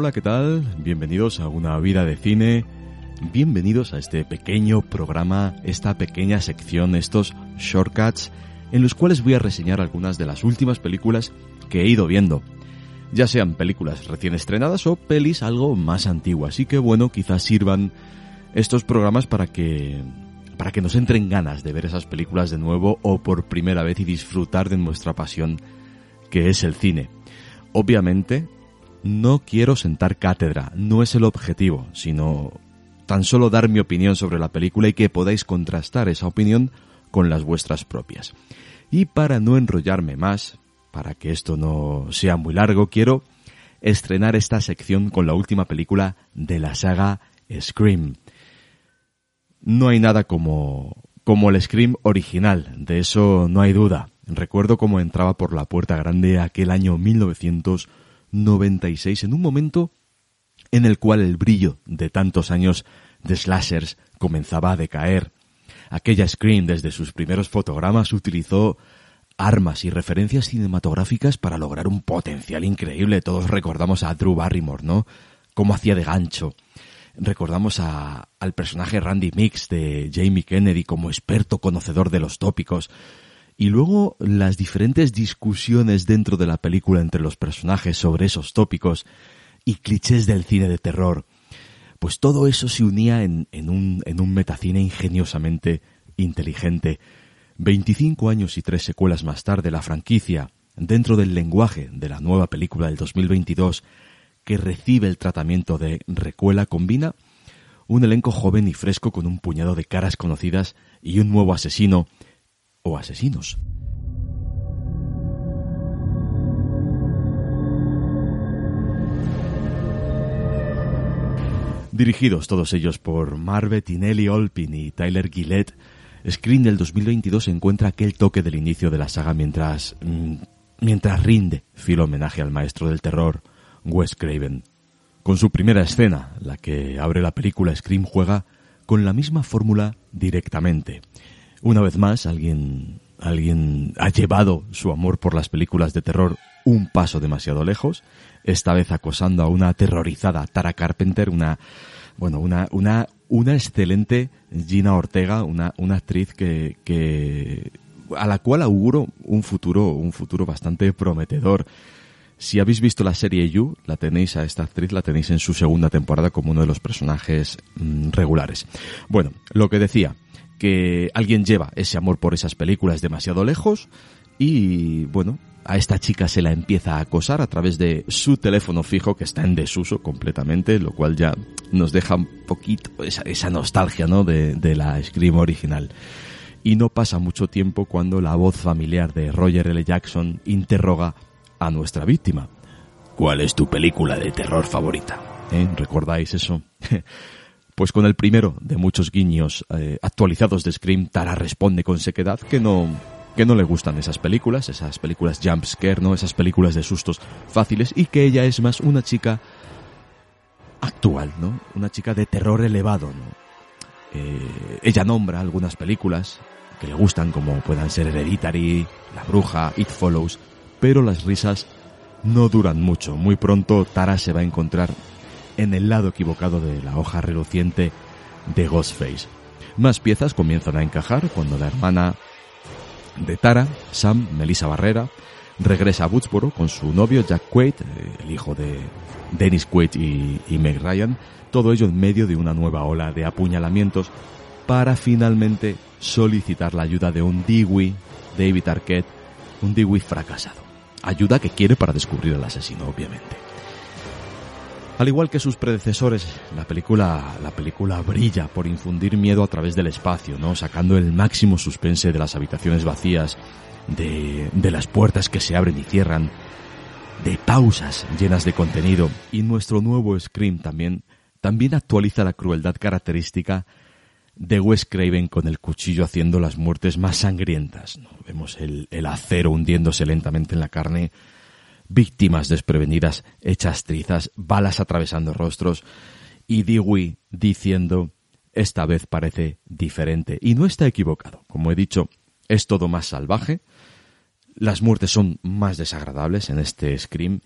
Hola, ¿qué tal? Bienvenidos a una vida de cine. Bienvenidos a este pequeño programa, esta pequeña sección, estos shortcuts, en los cuales voy a reseñar algunas de las últimas películas que he ido viendo. Ya sean películas recién estrenadas o pelis algo más antiguas. Así que bueno, quizás sirvan estos programas para que para que nos entren ganas de ver esas películas de nuevo o por primera vez y disfrutar de nuestra pasión que es el cine. Obviamente, no quiero sentar cátedra, no es el objetivo, sino tan solo dar mi opinión sobre la película y que podáis contrastar esa opinión con las vuestras propias. Y para no enrollarme más, para que esto no sea muy largo, quiero estrenar esta sección con la última película de la saga Scream. No hay nada como, como el Scream original, de eso no hay duda. Recuerdo cómo entraba por la puerta grande aquel año 1900 96 en un momento en el cual el brillo de tantos años de slashers comenzaba a decaer. Aquella Scream desde sus primeros fotogramas utilizó armas y referencias cinematográficas para lograr un potencial increíble. Todos recordamos a Drew Barrymore, ¿no? Cómo hacía de gancho. Recordamos a, al personaje Randy Mix de Jamie Kennedy como experto conocedor de los tópicos. Y luego las diferentes discusiones dentro de la película entre los personajes sobre esos tópicos y clichés del cine de terror. Pues todo eso se unía en, un, en un metacine ingeniosamente inteligente. 25 años y tres secuelas más tarde, la franquicia, dentro del lenguaje de la nueva película del 2022, que recibe el tratamiento de recuela, combina un elenco joven y fresco con un puñado de caras conocidas y un nuevo asesino o asesinos. Dirigidos todos ellos por Marve Tinelli Olpin y Tyler Gillette, Screen del 2022 encuentra aquel toque del inicio de la saga mientras, mm, mientras rinde fiel homenaje al maestro del terror, Wes Craven. Con su primera escena, la que abre la película Scream juega con la misma fórmula directamente. Una vez más, alguien, alguien ha llevado su amor por las películas de terror un paso demasiado lejos, esta vez acosando a una aterrorizada Tara Carpenter, una, bueno, una, una, una excelente Gina Ortega, una, una actriz que, que, a la cual auguro un futuro, un futuro bastante prometedor. Si habéis visto la serie You, la tenéis a esta actriz, la tenéis en su segunda temporada como uno de los personajes mm, regulares. Bueno, lo que decía, que alguien lleva ese amor por esas películas demasiado lejos y bueno, a esta chica se la empieza a acosar a través de su teléfono fijo que está en desuso completamente, lo cual ya nos deja un poquito esa, nostalgia ¿no? de, de la Scream original. Y no pasa mucho tiempo cuando la voz familiar de Roger L. Jackson interroga a nuestra víctima. ¿Cuál es tu película de terror favorita? ¿Eh? ¿Recordáis eso? Pues con el primero de muchos guiños eh, actualizados de Scream, Tara responde con sequedad que no, que no le gustan esas películas, esas películas jump scare, ¿no? Esas películas de sustos fáciles y que ella es más una chica actual, ¿no? Una chica de terror elevado, ¿no? Eh, ella nombra algunas películas que le gustan como puedan ser Hereditary, La Bruja, It Follows, pero las risas no duran mucho. Muy pronto Tara se va a encontrar en el lado equivocado de la hoja reluciente de Ghostface. Más piezas comienzan a encajar cuando la hermana de Tara, Sam, Melissa Barrera, regresa a Woodsboro con su novio Jack Quaid, eh, el hijo de Dennis Quaid y, Meg Ryan, todo ello en medio de una nueva ola de apuñalamientos para finalmente solicitar la ayuda de un Dewey, David Arquette, un Dewey fracasado. Ayuda que quiere para descubrir al asesino, obviamente. Al igual que sus predecesores, la película, la película brilla por infundir miedo a través del espacio, ¿no? Sacando el máximo suspense de las habitaciones vacías, de, de las puertas que se abren y cierran, de pausas llenas de contenido. Y nuestro nuevo Scream también, también actualiza la crueldad característica de Wes Craven con el cuchillo haciendo las muertes más sangrientas. ¿no? Vemos el, el acero hundiéndose lentamente en la carne, víctimas desprevenidas, hechas trizas, balas atravesando rostros, y Dewey diciendo, esta vez parece diferente. Y no está equivocado. Como he dicho, es todo más salvaje, las muertes son más desagradables en este Scream,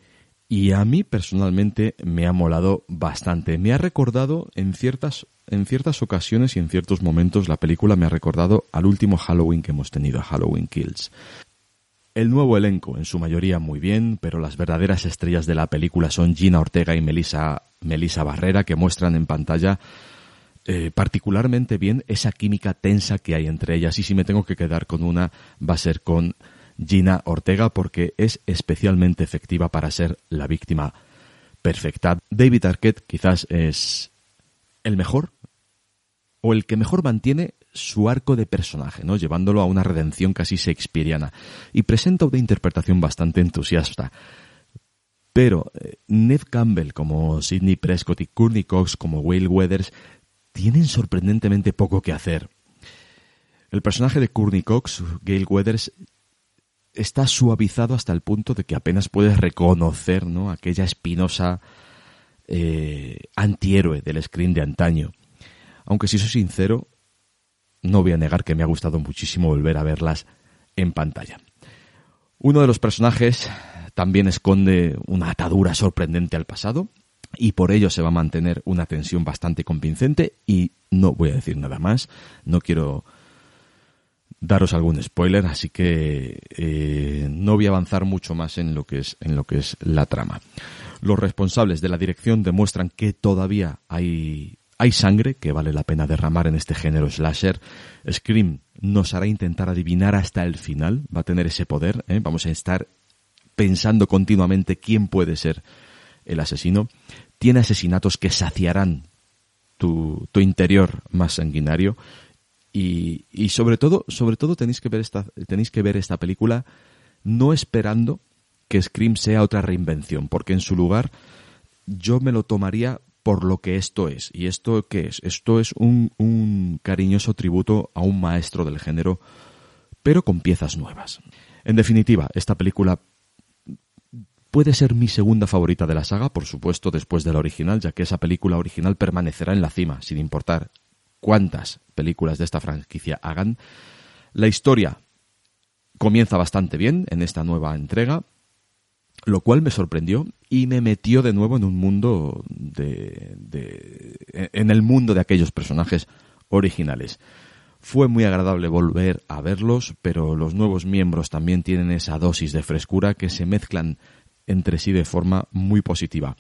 y a mí personalmente me ha molado bastante. Me ha recordado en ciertas, en ciertas ocasiones y en ciertos momentos la película me ha recordado al último Halloween que hemos tenido, a Halloween Kills. El nuevo elenco, en su mayoría muy bien, pero las verdaderas estrellas de la película son Gina Ortega y Melissa, Melissa Barrera, que muestran en pantalla eh, particularmente bien esa química tensa que hay entre ellas. Y si me tengo que quedar con una, va a ser con Gina Ortega, porque es especialmente efectiva para ser la víctima perfecta. David Arquette quizás es el mejor o el que mejor mantiene su arco de personaje, ¿no? llevándolo a una redención casi shakespeariana, y presenta una interpretación bastante entusiasta. Pero eh, Ned Campbell como Sidney Prescott y Courtney Cox como Whale Weathers tienen sorprendentemente poco que hacer. El personaje de Courtney Cox, Gail Weathers, está suavizado hasta el punto de que apenas puedes reconocer ¿no? aquella espinosa eh, antihéroe del screen de antaño. Aunque si soy sincero, no voy a negar que me ha gustado muchísimo volver a verlas en pantalla. Uno de los personajes también esconde una atadura sorprendente al pasado y por ello se va a mantener una tensión bastante convincente y no voy a decir nada más, no quiero daros algún spoiler, así que eh, no voy a avanzar mucho más en lo que es en lo que es la trama. Los responsables de la dirección demuestran que todavía hay hay sangre que vale la pena derramar en este género slasher. Scream nos hará intentar adivinar hasta el final, va a tener ese poder, ¿eh? vamos a estar pensando continuamente quién puede ser el asesino. Tiene asesinatos que saciarán tu, tu interior más sanguinario y, y, sobre todo, sobre todo tenéis que ver esta, tenéis que ver esta película no esperando que Scream sea otra reinvención, porque en su lugar yo me lo tomaría por lo que esto es. ¿Y esto qué es? Esto es un, un cariñoso tributo a un maestro del género, pero con piezas nuevas. En definitiva, esta película puede ser mi segunda favorita de la saga, por supuesto, después de la original, ya que esa película original permanecerá en la cima, sin importar cuántas películas de esta franquicia hagan. La historia comienza bastante bien en esta nueva entrega, lo cual me sorprendió y me metió de nuevo en un mundo de, en el mundo de aquellos personajes originales. Fue muy agradable volver a verlos, pero los nuevos miembros también tienen esa dosis de frescura que se mezclan entre sí de forma muy positiva.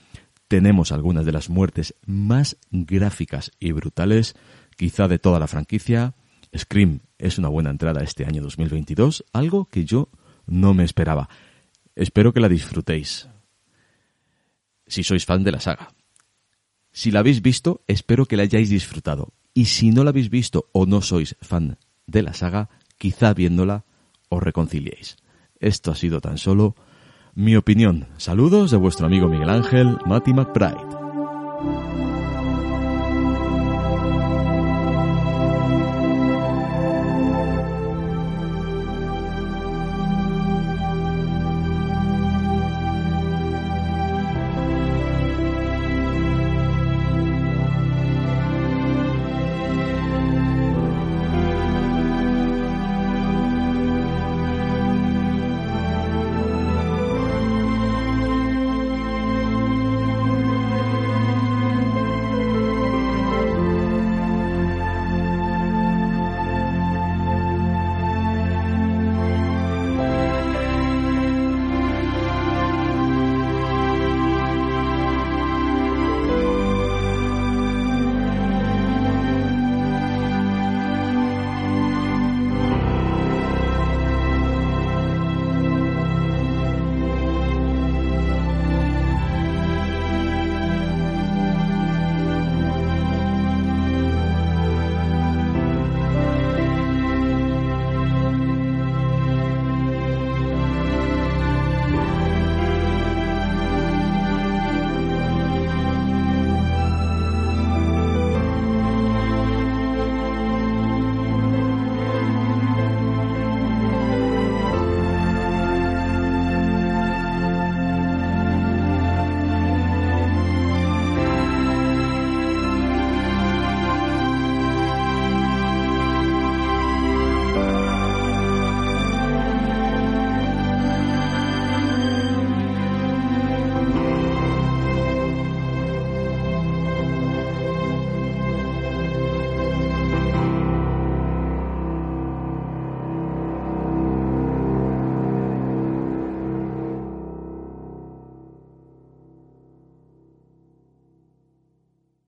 Tenemos algunas de las muertes más gráficas y brutales, quizá de toda la franquicia. Scream es una buena entrada este año 2022, algo que yo no me esperaba. Espero que la disfrutéis. Si sois fan de la saga. Si la habéis visto, espero que la hayáis disfrutado. Y si no la habéis visto o no sois fan de la saga, quizá viéndola os reconciliéis. Esto ha sido tan solo mi opinión. Saludos de vuestro amigo Miguel Ángel, Matty McBride.